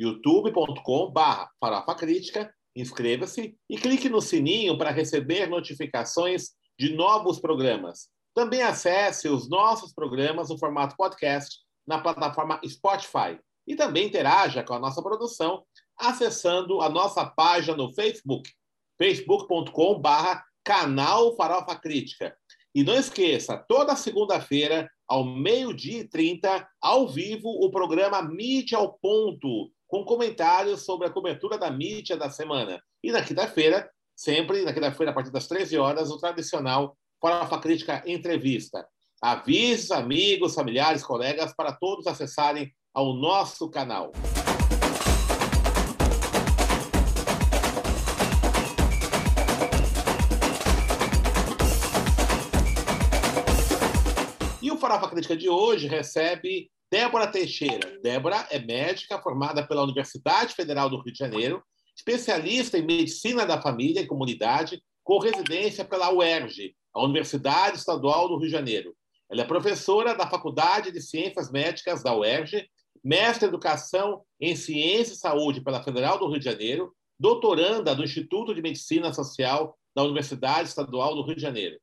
youtube.com/barra Farofa Crítica, inscreva-se e clique no sininho para receber notificações de novos programas. Também acesse os nossos programas no formato podcast na plataforma Spotify e também interaja com a nossa produção acessando a nossa página no Facebook, facebook.com/barra canal Farofa Crítica. E não esqueça, toda segunda-feira, ao meio-dia e 30, ao vivo, o programa Mídia ao Ponto, com comentários sobre a cobertura da mídia da semana. E na quinta-feira, sempre na quinta-feira, a partir das 13 horas, o tradicional Farofa Crítica Entrevista. Avise amigos, familiares, colegas para todos acessarem ao nosso canal. E o Farofa Crítica de hoje recebe Débora Teixeira. Débora é médica formada pela Universidade Federal do Rio de Janeiro, especialista em medicina da família e comunidade, com residência pela UERJ, a Universidade Estadual do Rio de Janeiro. Ela é professora da Faculdade de Ciências Médicas da UERJ, mestre em Educação em Ciência e Saúde pela Federal do Rio de Janeiro, doutoranda do Instituto de Medicina Social da Universidade Estadual do Rio de Janeiro.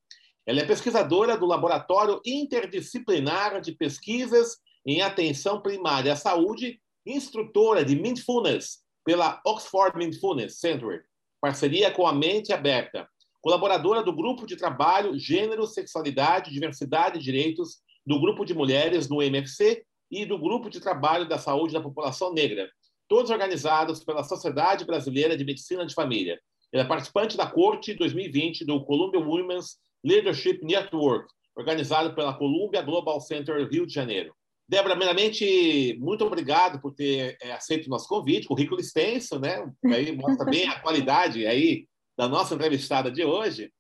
Ela é pesquisadora do Laboratório Interdisciplinar de Pesquisas em atenção primária à saúde, instrutora de Mindfulness pela Oxford Mindfulness Center, parceria com a Mente Aberta, colaboradora do grupo de trabalho Gênero, Sexualidade, Diversidade e Direitos do grupo de mulheres no MFC e do grupo de trabalho da saúde da população negra, todos organizados pela Sociedade Brasileira de Medicina de Família. Ela é participante da Corte 2020 do Columbia Women's Leadership Network, organizado pela Columbia Global Center Rio de Janeiro. Débora, primeiramente, muito obrigado por ter é, aceito o nosso convite, currículo extenso, né? Aí mostra bem a qualidade aí da nossa entrevistada de hoje.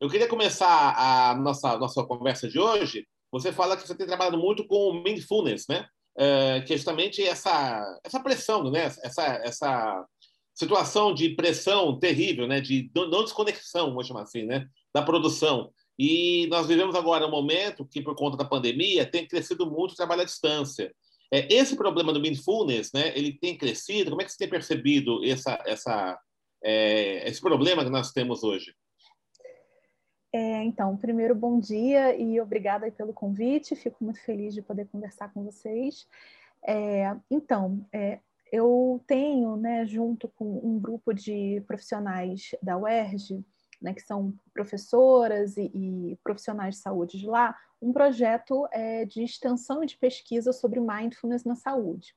Eu queria começar a nossa, nossa conversa de hoje. Você fala que você tem trabalhado muito com mindfulness, né? É, que é justamente essa, essa pressão, né? Essa, essa situação de pressão terrível, né? De não desconexão, vamos chamar assim, né? Da produção. E nós vivemos agora um momento que, por conta da pandemia, tem crescido muito o trabalho à distância. É, esse problema do mindfulness, né, ele tem crescido? Como é que você tem percebido essa, essa, é, esse problema que nós temos hoje? É, então, primeiro, bom dia e obrigada pelo convite. Fico muito feliz de poder conversar com vocês. É, então, é, eu tenho, né, junto com um grupo de profissionais da UERJ, né, que são professoras e, e, profissionais de saúde de lá, um projeto é, de extensão e de pesquisa sobre mindfulness na saúde.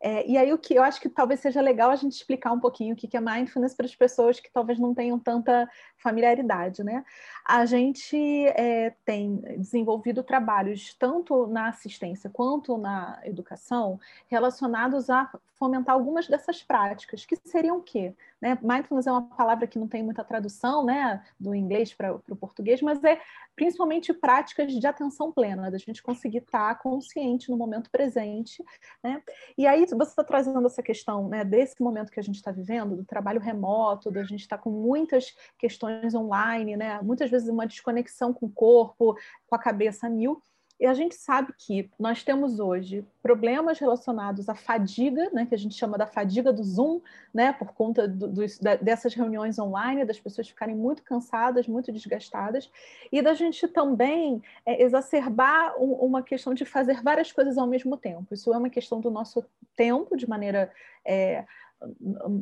É, e aí o que eu acho que talvez seja legal a gente explicar um pouquinho o que é mindfulness para as pessoas que talvez não tenham tanta familiaridade, né? A gente é, tem desenvolvido trabalhos tanto na assistência quanto na educação relacionados a fomentar algumas dessas práticas, que seriam o quê? Né? Mindfulness é uma palavra que não tem muita tradução né, do inglês para o português, mas é principalmente práticas de atenção plena, da gente conseguir estar consciente no momento presente. Né? E aí você está trazendo essa questão né, desse momento que a gente está vivendo, do trabalho remoto, da gente estar tá com muitas questões online, né? muitas vezes uma desconexão com o corpo, com a cabeça mil. E a gente sabe que nós temos hoje problemas relacionados à fadiga, né, que a gente chama da fadiga do Zoom, né, por conta do, do, dessas reuniões online, das pessoas ficarem muito cansadas, muito desgastadas, e da gente também é, exacerbar um, uma questão de fazer várias coisas ao mesmo tempo. Isso é uma questão do nosso tempo, de maneira é,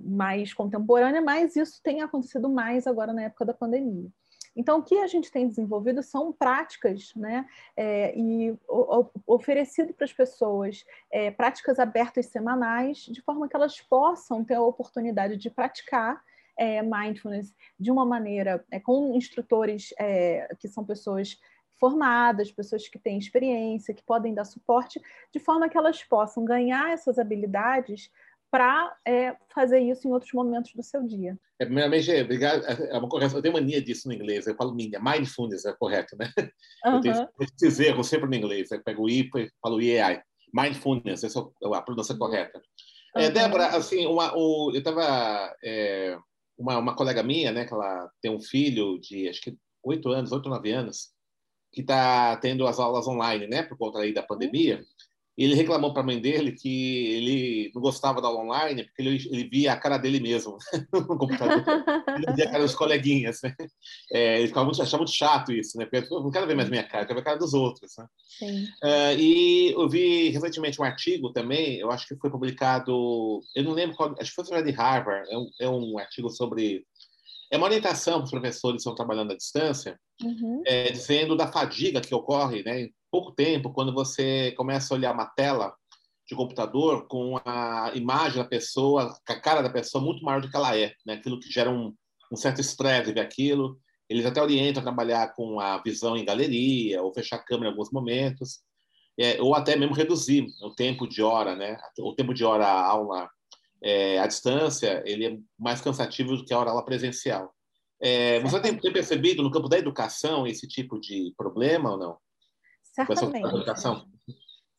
mais contemporânea, mas isso tem acontecido mais agora na época da pandemia. Então, o que a gente tem desenvolvido são práticas, né, é, e o, o, oferecido para as pessoas é, práticas abertas semanais, de forma que elas possam ter a oportunidade de praticar é, mindfulness de uma maneira é, com instrutores é, que são pessoas formadas, pessoas que têm experiência, que podem dar suporte, de forma que elas possam ganhar essas habilidades para é, fazer isso em outros momentos do seu dia. É, primeiramente, obrigado. É, é uma correção. Eu tenho mania disso no inglês. Eu falo minha. Mindfulness é correto, né? Uhum. Eu tenho esses erros sempre no inglês. Eu pego o I e falo IEI. Mindfulness, essa é a pronúncia uhum. correta. Uhum. É, Débora, assim, uma, o, eu estava... É, uma, uma colega minha, né, que ela tem um filho de, acho que, oito anos, oito, nove anos, que está tendo as aulas online, né, por conta aí da pandemia. Ele reclamou para a mãe dele que ele não gostava da aula online porque ele, ele via a cara dele mesmo no computador. Ele via a cara dos coleguinhas. Né? É, ele ficava muito, achava muito chato isso, né? Porque eu não quero ver mais minha cara, eu quero ver a cara dos outros. Né? Uh, e eu vi recentemente um artigo também, eu acho que foi publicado, eu não lembro qual, acho que foi de Harvard, é um, é um artigo sobre é uma orientação para os professores que estão trabalhando à distância, uhum. é, dizendo da fadiga que ocorre né, pouco tempo, quando você começa a olhar uma tela de computador com a imagem da pessoa, com a cara da pessoa muito maior do que ela é, né? aquilo que gera um, um certo estresse ver aquilo. Eles até orientam a trabalhar com a visão em galeria, ou fechar a câmera em alguns momentos, é, ou até mesmo reduzir o tempo de hora, né? O tempo de hora a aula é, à distância, ele é mais cansativo do que a aula presencial. É, você tem, tem, percebido no campo da educação esse tipo de problema ou não? Certamente.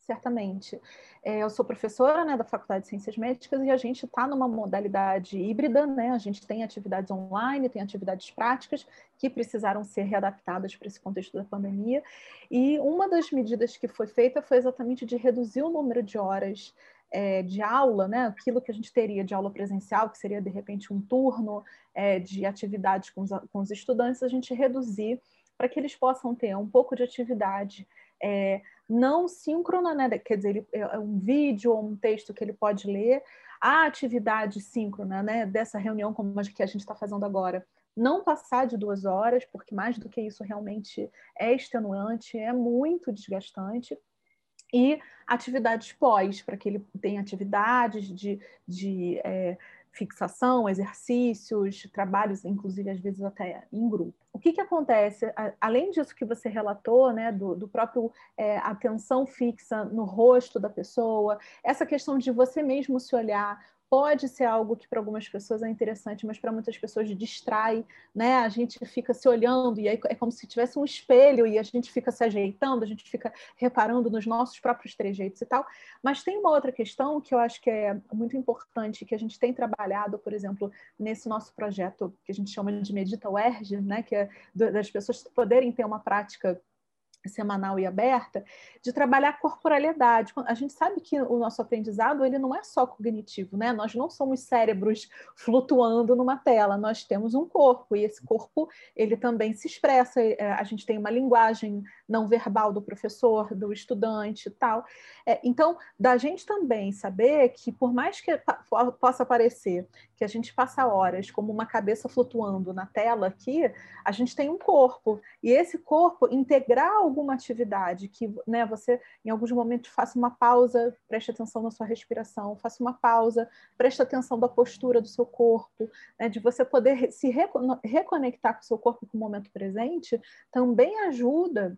Certamente. É, eu sou professora né, da Faculdade de Ciências Médicas e a gente está numa modalidade híbrida, né? A gente tem atividades online, tem atividades práticas que precisaram ser readaptadas para esse contexto da pandemia. E uma das medidas que foi feita foi exatamente de reduzir o número de horas é, de aula, né, aquilo que a gente teria de aula presencial, que seria de repente um turno é, de atividades com os, com os, estudantes, a gente reduzir para que eles possam ter um pouco de atividade é, não síncrona, né, quer dizer, ele, é, é um vídeo ou um texto que ele pode ler, a atividade síncrona né, dessa reunião como a que a gente está fazendo agora, não passar de duas horas, porque mais do que isso realmente é extenuante, é muito desgastante. E atividades pós, para que ele tenha atividades de, de é, fixação, exercícios, trabalhos, inclusive às vezes até em grupo. O que, que acontece? Além disso que você relatou, né, do, do próprio é, atenção fixa no rosto da pessoa, essa questão de você mesmo se olhar, pode ser algo que para algumas pessoas é interessante, mas para muitas pessoas distrai, né? A gente fica se olhando e aí é como se tivesse um espelho e a gente fica se ajeitando, a gente fica reparando nos nossos próprios trejeitos e tal. Mas tem uma outra questão que eu acho que é muito importante, que a gente tem trabalhado, por exemplo, nesse nosso projeto que a gente chama de Medita UERJ, né? Que é das pessoas poderem ter uma prática semanal e aberta, de trabalhar a corporalidade. A gente sabe que o nosso aprendizado ele não é só cognitivo, né? Nós não somos cérebros flutuando numa tela, nós temos um corpo e esse corpo ele também se expressa. É, a gente tem uma linguagem não verbal do professor, do estudante e tal. É, então, da gente também saber que por mais que possa parecer que a gente passa horas como uma cabeça flutuando na tela aqui, a gente tem um corpo e esse corpo integrar alguma atividade que né, você, em alguns momentos, faça uma pausa, preste atenção na sua respiração, faça uma pausa, preste atenção da postura do seu corpo, né, de você poder se reconectar com o seu corpo com o momento presente, também ajuda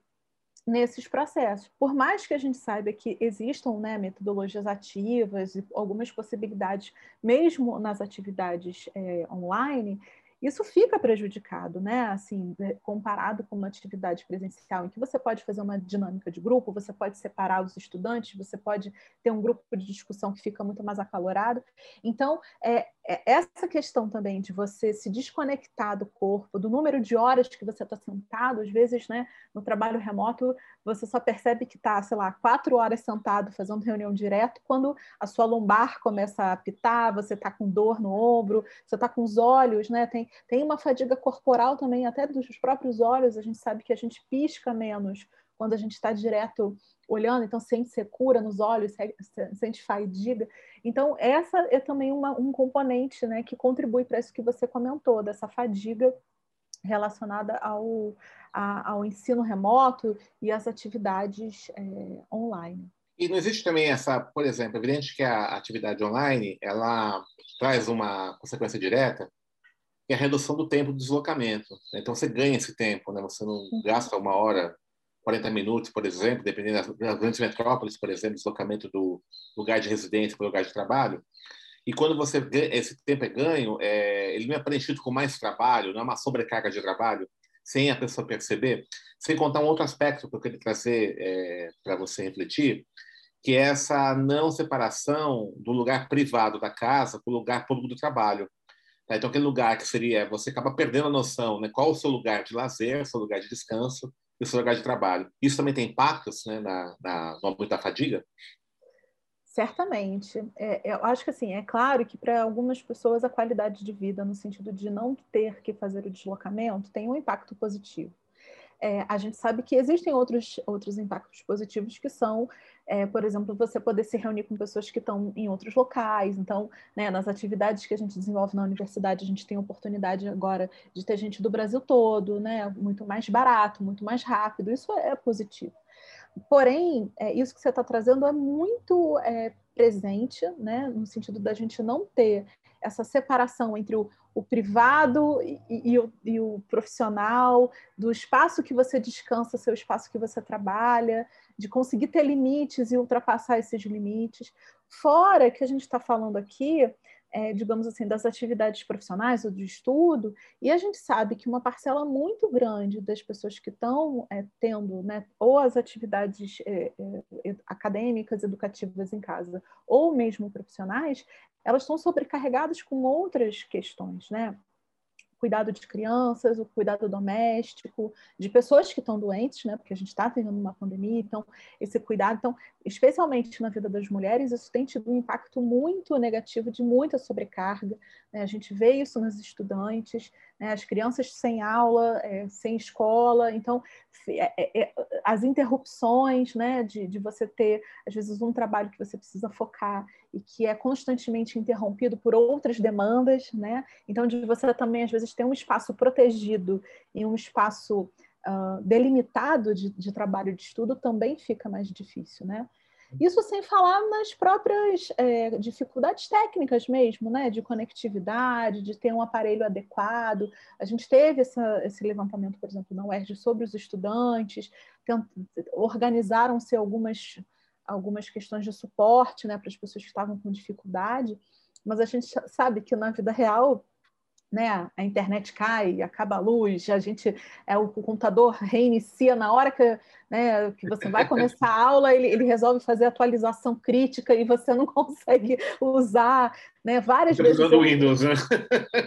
nesses processos. Por mais que a gente saiba que existam né, metodologias ativas e algumas possibilidades, mesmo nas atividades é, online, isso fica prejudicado, né? Assim, é, comparado com uma atividade presencial, em que você pode fazer uma dinâmica de grupo, você pode separar os estudantes, você pode ter um grupo de discussão que fica muito mais acalorado. Então, é, é essa questão também de você se desconectar do corpo, do número de horas que você está sentado, às vezes, né, no trabalho remoto, você só percebe que está, sei lá, quatro horas sentado fazendo reunião direto, quando a sua lombar começa a apitar, você está com dor no ombro, você está com os olhos, né? Tem, tem uma fadiga corporal também, até dos próprios olhos, a gente sabe que a gente pisca menos quando a gente está direto olhando, então sente secura nos olhos, sente fadiga. Então, essa é também uma, um componente né, que contribui para isso que você comentou, dessa fadiga relacionada ao, a, ao ensino remoto e às atividades é, online. E não existe também essa, por exemplo, é evidente que a atividade online ela traz uma consequência direta, que é a redução do tempo de deslocamento. Então você ganha esse tempo, né? Você não uhum. gasta uma hora, 40 minutos, por exemplo, dependendo das grandes metrópoles, por exemplo, deslocamento do lugar de residência para o lugar de trabalho. e quando você esse tempo é ganho, é, ele não é preenchido com mais trabalho, não é uma sobrecarga de trabalho, sem a pessoa perceber. Sem contar um outro aspecto que eu queria trazer é, para você refletir, que é essa não separação do lugar privado da casa com o lugar público do trabalho. Tá? Então, aquele lugar que seria, você acaba perdendo a noção, né? Qual o seu lugar de lazer, seu lugar de descanso e seu lugar de trabalho. Isso também tem impactos né, na, na, no aumento da fadiga? Certamente. É, eu acho que assim, é claro que para algumas pessoas a qualidade de vida, no sentido de não ter que fazer o deslocamento, tem um impacto positivo é, a gente sabe que existem outros, outros impactos positivos que são, é, por exemplo, você poder se reunir com pessoas que estão em outros locais. Então, né, nas atividades que a gente desenvolve na universidade, a gente tem a oportunidade agora de ter gente do Brasil todo, né, muito mais barato, muito mais rápido. Isso é positivo. Porém, é, isso que você está trazendo é muito é, presente, né, no sentido da gente não ter essa separação entre o, o privado e, e, o, e, o, profissional, do espaço que você descansa, seu espaço que você trabalha, de conseguir ter limites e ultrapassar esses limites. Fora que a gente está falando aqui é, digamos assim, das atividades profissionais ou de estudo, e a gente sabe que uma parcela muito grande das pessoas que estão é, tendo né, ou as atividades é, é acadêmicas, educativas em casa, ou mesmo profissionais, elas estão sobrecarregadas com outras questões, né? Cuidado de crianças, o cuidado doméstico, de pessoas que estão doentes, né? Porque a gente está vivendo uma pandemia, então esse cuidado, então, especialmente na vida das mulheres, isso tem tido um impacto muito negativo de muita sobrecarga. Né? A gente vê isso nos estudantes, né? as crianças sem aula, é, sem escola, então é, é, é, as interrupções, né? De, de você ter às vezes um trabalho que você precisa focar e que é constantemente interrompido por outras demandas, né? Então, de você também, às vezes, ter um espaço protegido e um espaço uh, delimitado de, de, trabalho de estudo também fica mais difícil, né? Isso sem falar nas próprias é, dificuldades técnicas mesmo, né? De conectividade, de ter um aparelho adequado. A gente teve essa, esse levantamento, por exemplo, na UERJ sobre os estudantes, organizaram-se algumas algumas questões de suporte né, para as pessoas que estavam com dificuldade, mas a gente sabe que na vida real né, a internet cai, acaba a luz, a gente é o computador reinicia na hora que, né, que você vai começar a aula, ele, ele resolve fazer atualização crítica e você não consegue usar, né, várias vezes. Usando o Windows, né?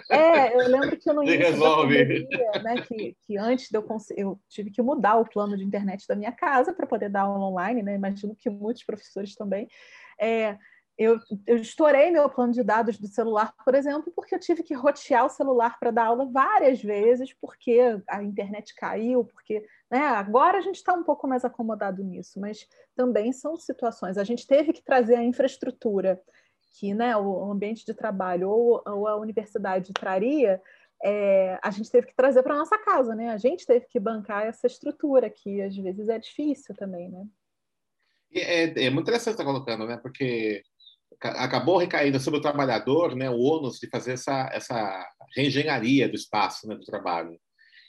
É, eu lembro que eu não resolve. Pandemia, né, que, que antes eu, eu tive que mudar o plano de internet da minha casa para poder dar aula online, né? Imagino que muitos professores também. É, eu, eu estourei meu plano de dados do celular, por exemplo, porque eu tive que rotear o celular para dar aula várias vezes, porque a internet caiu, porque né, agora a gente está um pouco mais acomodado nisso, mas também são situações. A gente teve que trazer a infraestrutura que né, o ambiente de trabalho ou, ou a universidade traria, é, a gente teve que trazer para nossa casa, né? A gente teve que bancar essa estrutura, que às vezes é difícil também, né? É, é muito interessante estar tá colocando, né? Porque acabou recaindo sobre o trabalhador né, o ônus de fazer essa, essa reengenharia do espaço né, do trabalho.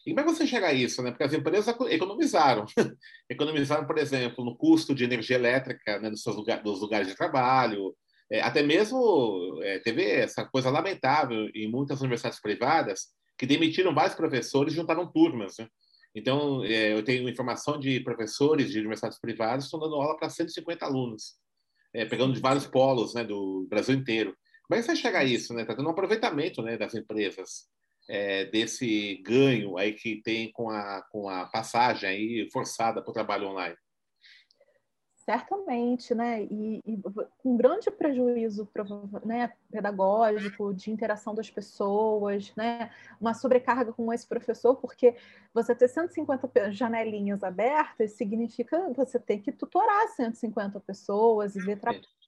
E como é que você chega a isso? Né? Porque as empresas economizaram. economizaram, por exemplo, no custo de energia elétrica né, dos, seus lugar, dos lugares de trabalho. É, até mesmo é, teve essa coisa lamentável em muitas universidades privadas que demitiram vários professores e juntaram turmas. Né? Então, é, eu tenho informação de professores de universidades privadas que estão dando aula para 150 alunos é, pegando de vários polos né, do Brasil inteiro. Como é que você chega a isso? Está né? Tá tendo um aproveitamento né, das empresas é, desse ganho aí que tem com a, com a passagem aí forçada para o trabalho online. Certamente, né? E, e com grande prejuízo né, pedagógico, de interação das pessoas, né? Uma sobrecarga com esse professor, porque você ter 150 janelinhas abertas significa você ter que tutorar 150 pessoas e ver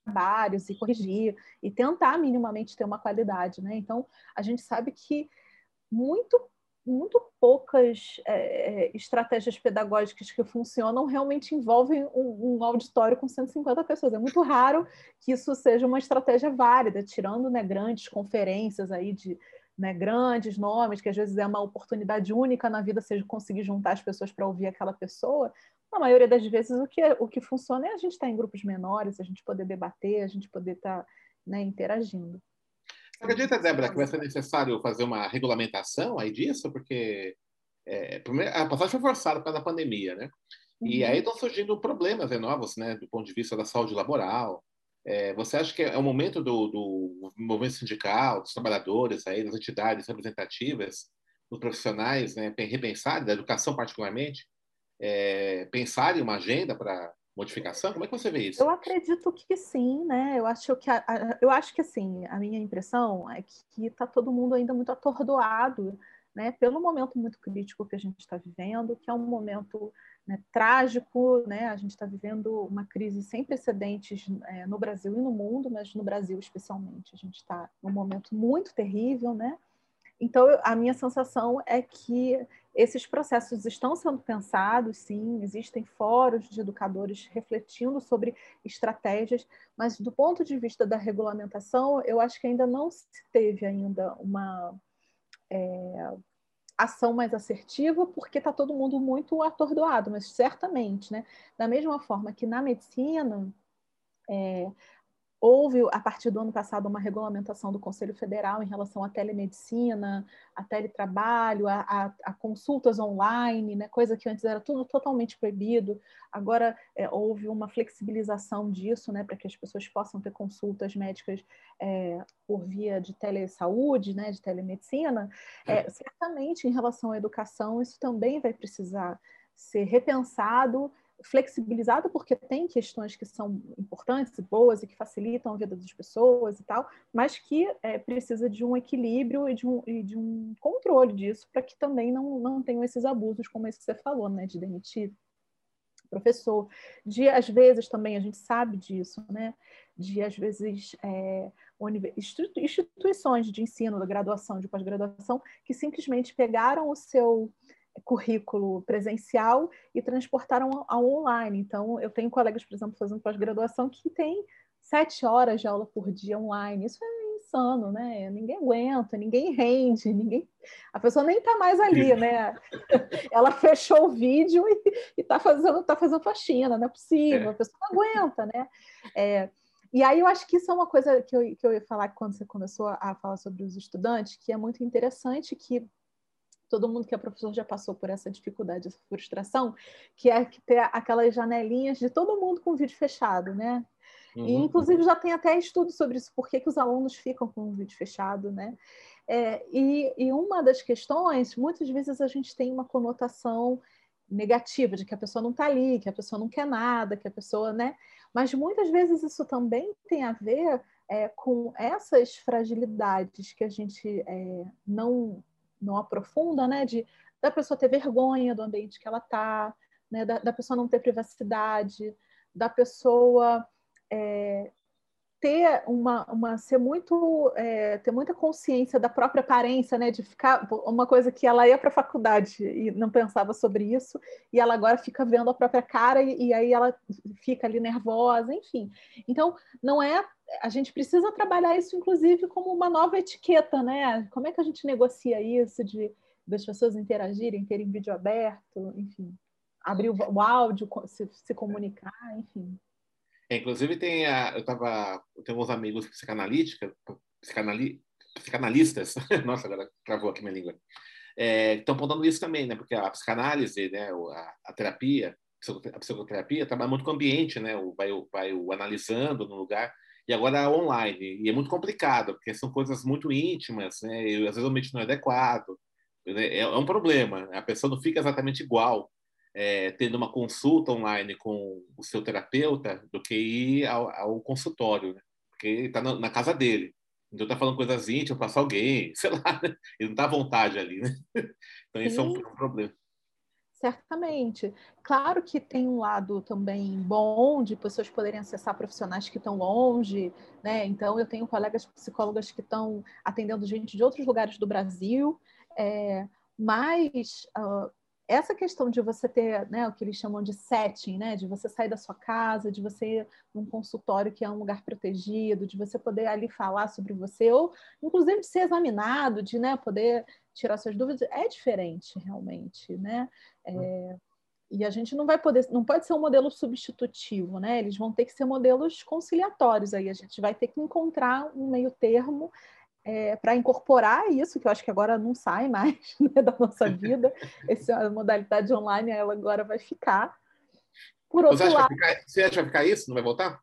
trabalhos e corrigir e tentar minimamente ter uma qualidade, né? Então, a gente sabe que muito muito poucas é, é, estratégias pedagógicas que funcionam realmente envolvem um, um, auditório com 150 pessoas. É muito raro que isso seja uma estratégia válida, tirando né, grandes conferências aí de né, grandes nomes, que às vezes é uma oportunidade única na vida, seja conseguir juntar as pessoas para ouvir aquela pessoa. Na maioria das vezes, o que, o que funciona é a gente estar tá em grupos menores, a gente poder debater, a gente poder estar tá, né, interagindo. Você acredita, Débora, que vai ser necessário fazer uma regulamentação aí disso? Porque é, a passagem foi forçada causa da pandemia, né? E uhum. aí estão surgindo problemas novos, né, do ponto de vista da saúde laboral. É, você acha que é o momento do, do movimento sindical, dos trabalhadores, aí, das entidades representativas, dos profissionais, né, repensar, da educação particularmente, é, pensar em uma agenda para modificação? Como é que você vê isso? Eu acredito que sim, né? Eu acho que, a, a, eu acho que assim, a minha impressão é que está todo mundo ainda muito atordoado, né? Pelo momento muito crítico que a gente está vivendo, que é um momento né, trágico, né? A gente está vivendo uma crise sem precedentes é, no Brasil e no mundo, mas no Brasil especialmente, a gente está num momento muito terrível, né? Então, a minha sensação é que esses processos estão sendo pensados, sim, existem fóruns de educadores refletindo sobre estratégias, mas do ponto de vista da regulamentação, eu acho que ainda não se teve ainda uma é, ação mais assertiva, porque está todo mundo muito atordoado, mas certamente, né? Da mesma forma que na medicina, é, Houve, a partir do ano passado, uma regulamentação do Conselho Federal em relação à telemedicina, a teletrabalho, a, a, a consultas online, né? coisa que antes era tudo totalmente proibido. Agora é, houve uma flexibilização disso, né? para que as pessoas possam ter consultas médicas é, por via de telesaúde, né? de telemedicina. É, certamente, em relação à educação, isso também vai precisar ser repensado flexibilizado porque tem questões que são importantes e boas e que facilitam a vida das pessoas e tal, mas que é, precisa de um equilíbrio e de um, e de um controle disso para que também não, não tenham esses abusos como esse que você falou, né, de demitir professor, de às vezes também a gente sabe disso, né, de às vezes é, instituições de ensino, da graduação, de pós-graduação, que simplesmente pegaram o seu currículo presencial e transportaram ao online. Então, eu tenho colegas, por exemplo, fazendo pós-graduação que tem sete horas de aula por dia online. Isso é insano, né? Ninguém aguenta, ninguém rende, ninguém. A pessoa nem está mais ali, né? Ela fechou o vídeo e está fazendo, tá fazendo faxina, não é possível, a pessoa não aguenta, né? É, e aí eu acho que isso é uma coisa que eu, que eu ia falar quando você começou a falar sobre os estudantes, que é muito interessante que todo mundo que é professor já passou por essa dificuldade, essa frustração, que é que ter aquelas janelinhas de todo mundo com o vídeo fechado, né? Uhum. E, inclusive, já tem até estudo sobre isso, por que, que os alunos ficam com o vídeo fechado, né? É, e, e uma das questões, muitas vezes a gente tem uma conotação negativa de que a pessoa não está ali, que a pessoa não quer nada, que a pessoa, né? Mas muitas vezes isso também tem a ver é, com essas fragilidades que a gente é, não não aprofunda, né? De da pessoa ter vergonha do ambiente que ela está, né? Da, da, pessoa não ter privacidade, da pessoa é, ter uma, uma ser muito é, ter muita consciência da própria aparência, né? De ficar uma coisa que ela ia para a faculdade e não pensava sobre isso e ela agora fica vendo a própria cara e, e aí ela fica ali nervosa, enfim. Então não é a gente precisa trabalhar isso, inclusive, como uma nova etiqueta, né? Como é que a gente negocia isso de das pessoas interagirem, terem vídeo aberto, enfim, abrir o, o áudio, se, se, comunicar, enfim. É, inclusive tem a, eu tava, eu tenho uns amigos psicanalítica, psicanali, psicanalistas, nossa, agora travou aqui minha língua, é, estão apontando isso também, né? Porque a psicanálise, né, a, a terapia, a psicoterapia trabalha muito com o ambiente, né? O, vai, vai o analisando no lugar e agora é online. E é muito complicado, porque são coisas muito íntimas, né? E, às vezes o ambiente não é adequado. Né? É, é um problema. A pessoa não fica exatamente igual é, tendo uma consulta online com o seu terapeuta do que ir ao, ao consultório, né? porque está na, na, casa dele. Então está falando coisas íntimas, passa alguém, sei lá, né? ele não está à vontade ali, né? Então isso é um, um problema. Certamente. Claro que tem um lado também bom de pessoas poderem acessar profissionais que estão longe, né? Então, eu tenho colegas psicólogas que estão atendendo gente de outros lugares do Brasil, é, mas uh, essa questão de você ter né, o que eles chamam de setting, né, de você sair da sua casa, de você ir num consultório que é um lugar protegido, de você poder ali falar sobre você, ou inclusive de ser examinado, de né, poder tirar suas dúvidas, é diferente realmente, né? É, e a gente não vai poder, não pode ser um modelo substitutivo, né? Eles vão ter que ser modelos conciliatórios aí, a gente vai ter que encontrar um meio termo é, para incorporar isso, que eu acho que agora não sai mais né, da nossa vida, essa modalidade online ela agora vai ficar. Por outro você, lado, ficar, você acha que vai ficar isso? Não vai voltar?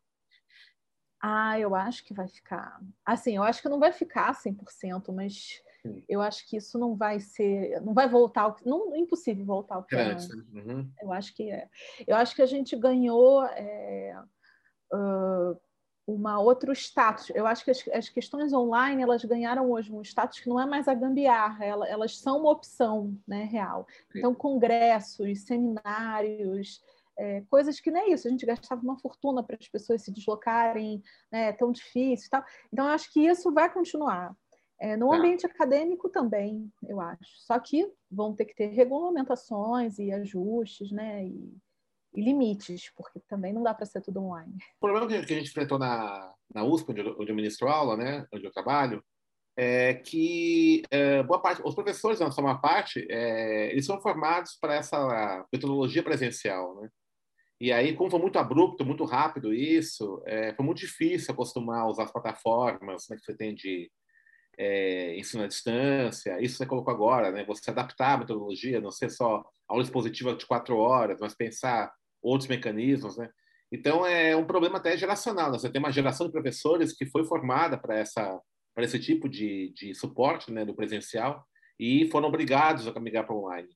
Ah, eu acho que vai ficar. Assim, eu acho que não vai ficar 100%, mas Sim. eu acho que isso não vai ser, não vai voltar, não é impossível voltar ao que era. Uhum. Eu acho que é. Eu acho que a gente ganhou é, uh, uma outro status. Eu acho que as, as, questões online elas ganharam hoje um status que não é mais a gambiarra, elas, elas são uma opção, né, real. Então, congressos, seminários é, coisas que não é isso, a gente gastava uma fortuna para as pessoas se deslocarem, né, é tão difícil e tal. Então, eu acho que isso vai continuar. É, no tá. ambiente acadêmico também, eu acho. Só que vão ter que ter regulamentações e ajustes, né? E, e limites, porque também não dá para ser tudo online. O problema que a gente enfrentou na, na USP, onde eu, onde eu ministro aula, né? Onde eu trabalho, é que é, boa parte, os professores, na sua parte, é, eles são formados para essa metodologia presencial, né? E aí, como foi muito abrupto, muito rápido isso, é, foi muito difícil acostumar a usar as plataformas né, que você tem de é, ensino à distância. Isso você colocou agora, né? Você adaptar a metodologia, não ser só aula expositiva de quatro horas, mas pensar outros mecanismos, né? Então, é um problema até geracional. Né? Você tem uma geração de professores que foi formada para essa para esse tipo de, de suporte né, do presencial e foram obrigados a migrar para online.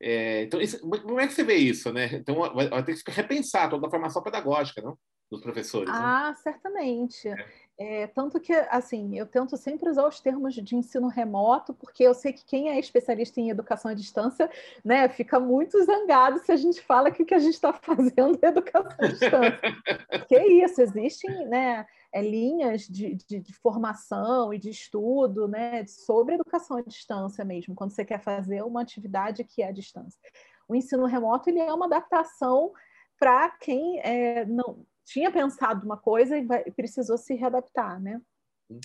É, então, isso, como é que você vê isso, né? Então, vai, vai, ter que repensar toda a formação pedagógica, não? Dos professores. Né? Ah, né? certamente. É. É, tanto que, assim, eu tento sempre usar os termos de ensino remoto, porque eu sei que quem é especialista em educação à distância, né, fica muito zangado se a gente fala que o que a gente está fazendo é educação à distância. que é isso, existem, né, é, linhas de, de, de, formação e de estudo né, sobre educação à distância mesmo, quando você quer fazer uma atividade que é à distância. O ensino remoto ele é uma adaptação para quem é, não tinha pensado uma coisa e vai, precisou se readaptar, né?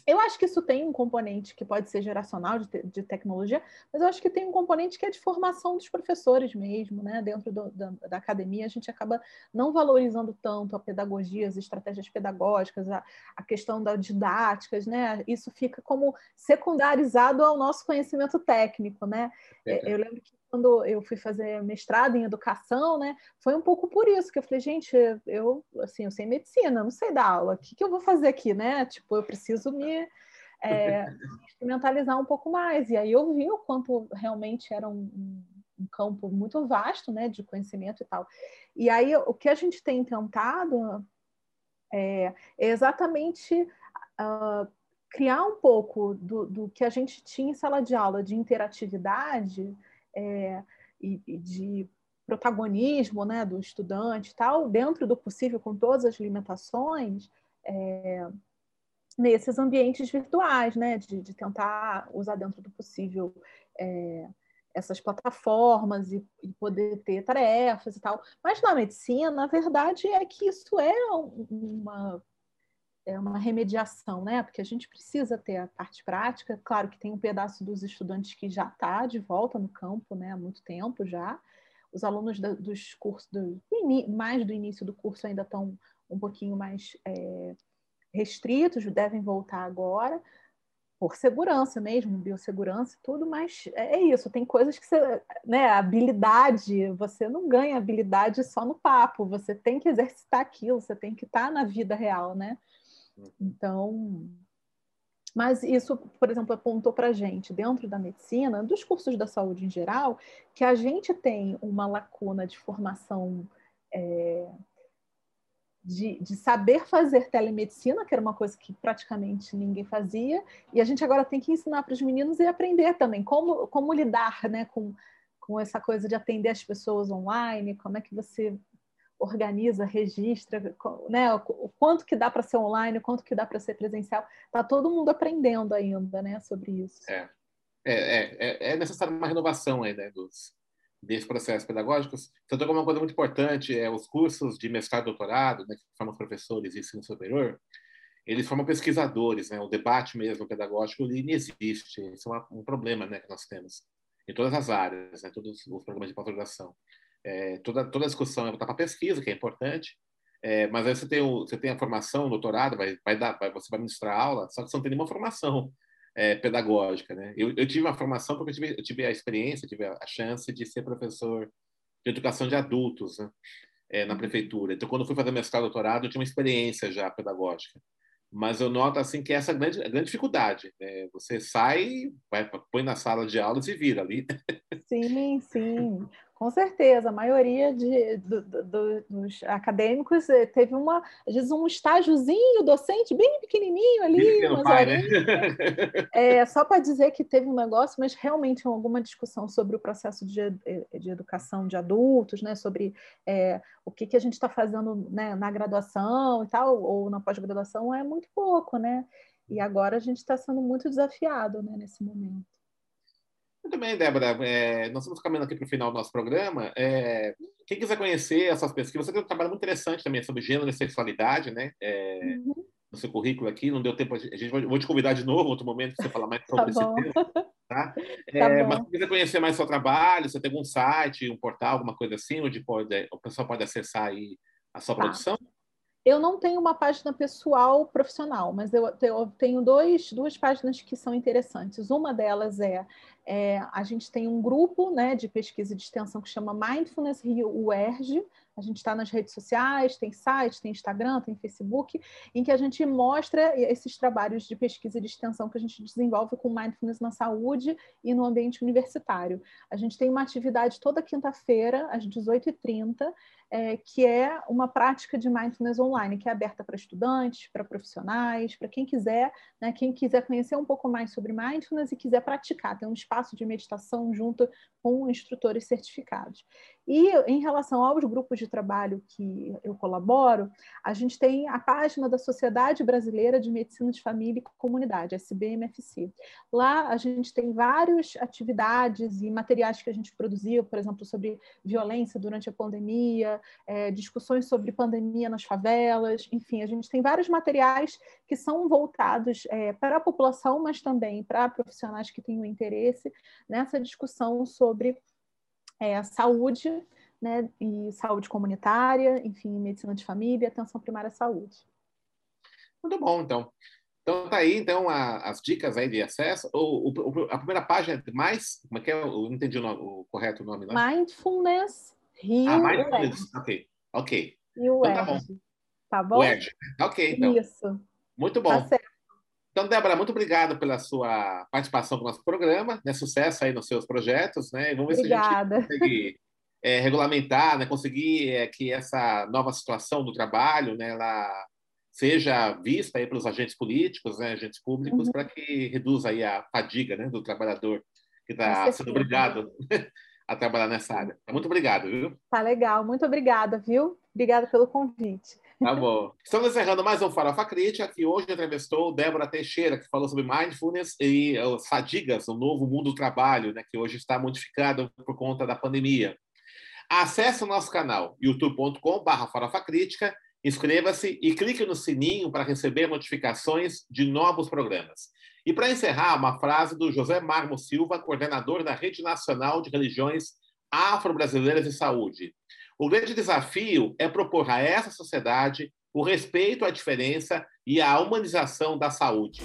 Eu acho que isso tem um componente que pode ser geracional de, te de, tecnologia, mas eu acho que tem um componente que é de formação dos professores mesmo, né? Dentro do, da, da, academia, a gente acaba não valorizando tanto a pedagogia, as estratégias pedagógicas, a, a questão das didáticas, né? Isso fica como secundarizado ao nosso conhecimento técnico, né? É, eu lembro que quando eu fui fazer mestrado em educação, né, foi um pouco por isso que eu falei, gente, eu assim, eu sei medicina, não sei dar aula, o que, que eu vou fazer aqui, né? Tipo, eu preciso me é, instrumentalizar um pouco mais. E aí eu vi o quanto realmente era um, um, campo muito vasto, né, de conhecimento e tal. E aí o que a gente tem tentado é, é exatamente uh, criar um pouco do, do que a gente tinha em sala de aula de interatividade é, e, e, de protagonismo né, do estudante e tal, dentro do possível, com todas as limitações, é, nesses ambientes virtuais, né, de, de, tentar usar dentro do possível é, essas plataformas e, e, poder ter tarefas e tal. Mas na medicina, a verdade é que isso é uma é uma remediação, né? Porque a gente precisa ter a parte prática. Claro que tem um pedaço dos estudantes que já está de volta no campo, né? Há muito tempo já. Os alunos dos cursos, do, mais do início do curso, ainda estão um pouquinho mais é, restritos, devem voltar agora, por segurança mesmo, biossegurança tudo, mas é, é isso, tem coisas que você, né, habilidade, você não ganha habilidade só no papo, você tem que exercitar aquilo, você tem que estar tá na vida real, né? Então, mas isso, por exemplo, apontou para a gente, dentro da medicina, dos cursos da saúde em geral, que a gente tem uma lacuna de formação é, de, de, saber fazer telemedicina, que era uma coisa que praticamente ninguém fazia, e a gente agora tem que ensinar para os meninos e aprender também como, como lidar né, com, com essa coisa de atender as pessoas online, como é que você organiza, registra, né, o quanto que dá para ser online, o quanto que dá para ser presencial. Está todo mundo aprendendo ainda, né, sobre isso. É, é, é, é necessário uma renovação aí, né, dos, desses processos pedagógicos. Você tocou uma coisa muito importante, é os cursos de mestrado e doutorado, né, que formam professores de ensino superior, eles formam pesquisadores, né, o debate mesmo pedagógico ele existe, isso é um problema, né, que nós temos em todas as áreas, né, todos os programas de pós-graduação. É, toda, toda a discussão é voltar para pesquisa, que é importante, é, mas aí você tem, o, você tem a formação, o doutorado, vai, vai dar, vai, você vai ministrar aula, só que você não tem nenhuma formação é, pedagógica, né? Eu, eu, tive uma formação porque eu tive, eu tive, a experiência, tive a chance de ser professor de educação de adultos né? é, na prefeitura. Então, quando eu fui fazer mestrado, doutorado, eu tinha uma experiência já pedagógica. Mas eu noto assim que essa é a grande, a grande dificuldade. Né? Você sai, vai, põe na sala de aulas e vira ali. Sim, sim. Com certeza, a maioria de, do, do, dos acadêmicos eh, teve uma, às vezes, um estágiozinho docente bem pequenininho ali, umas pai, né? é, só para dizer que teve um negócio, mas realmente alguma discussão sobre o processo de, eh, de educação de adultos, né, sobre é, o que, que a gente está fazendo né, na graduação e tal, ou na pós-graduação, é muito pouco, né? E agora a gente está sendo muito desafiado né, nesse momento. Muito bem, Débora. É, nós estamos caminhando aqui para o final do nosso programa. É, quem quiser conhecer essas pesquisas, você tem um trabalho muito interessante também sobre gênero e sexualidade, né? É, uhum. No seu currículo aqui, não deu tempo. A gente vai, vou te convidar de novo, outro momento, para você falar mais tá sobre tá esse tema. Tá? tá é, mas se quiser conhecer mais seu trabalho, você tem algum site, um portal, alguma coisa assim, onde pode, o pessoal pode acessar aí a sua tá. produção? Eu não tenho uma página pessoal profissional, mas eu, tenho dois, duas páginas que são interessantes. Uma delas é, é a gente tem um grupo né, de pesquisa de extensão que chama Mindfulness Rio UERJ, a gente está nas redes sociais, tem site, tem Instagram, tem Facebook, em que a gente mostra esses trabalhos de pesquisa de extensão que a gente desenvolve com mindfulness na saúde e no ambiente universitário. A gente tem uma atividade toda quinta-feira, às 18h30, é, que é uma prática de mindfulness online, que é aberta para estudantes, para profissionais, para quem quiser, né, quem quiser conhecer um pouco mais sobre mindfulness e quiser praticar, tem um espaço de meditação junto com instrutores certificados. E em relação aos grupos de trabalho que eu colaboro, a gente tem a página da Sociedade Brasileira de Medicina de Família e Comunidade, SBMFC. Lá a gente tem várias atividades e materiais que a gente produziu, por exemplo, sobre violência durante a pandemia, é, discussões sobre pandemia nas favelas, enfim, a gente tem vários materiais que são voltados é, para a população, mas também para profissionais que tenham interesse nessa discussão sobre é, saúde, né, e saúde comunitária, enfim, medicina de família, atenção primária à saúde. Muito bom, então. Então tá aí, então, a, as dicas aí de acesso. O, o, a primeira página é mais, como é que é? Eu não entendi o, nome, o correto nome, não? Mindfulness Rio Ah, Mindfulness, ok, ok. E o então, tá bom. Tá bom? Ok, então. Isso. Muito bom. Tá certo. Então, Débora, muito obrigado pela sua participação no nosso programa, né? Sucesso aí nos seus projetos, né? E vamos ver Obrigada. se a gente consegue é, regulamentar, né? Conseguir é, que essa nova situação do trabalho, né? Ela seja vista aí pelos agentes políticos, né? Agentes públicos, uhum. para que reduza aí a fadiga, né? Do trabalhor que está sendo obrigado a trabalhar nessa área. Muito obrigado, viu? Tá legal, muito obrigada, viu? Obrigada pelo convite. Tá bom. Estamos encerrando mais um Farofa Crítica, que hoje entrevistou Débora Teixeira, que falou sobre mindfulness e os fadigas, o novo mundo do trabalho, né, que hoje está modificado por conta da pandemia. Acesse o nosso canal youtube.com.br Farofa Crítica, inscreva-se e clique no sininho para receber notificações de novos programas. E para encerrar, uma frase do José Marmo Silva, coordenador da Rede Nacional de Religiões Afro-Brasileiras de Saúde. O grande desafio é propor a essa sociedade o respeito à diferença e a humanização da saúde.